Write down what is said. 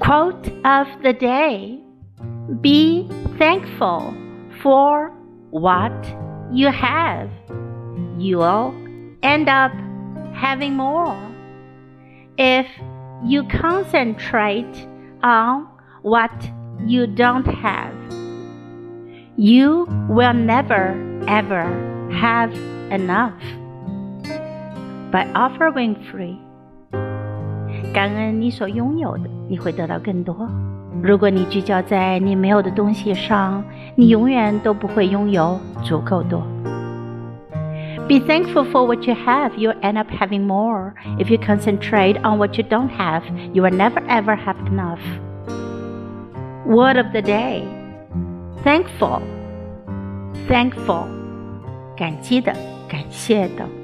Quote of the day Be thankful for what you have. You'll end up having more. If you concentrate on what you don't have, you will never ever have enough. By Oprah Winfrey，感恩你所拥有的。你会得到更多。如果你聚焦在你没有的东西上，你永远都不会拥有足够多。Be thankful for what you have, you'll end up having more. If you concentrate on what you don't have, you will never ever have enough. Word of the day Thankful. Thankful. 感激的，感谢的。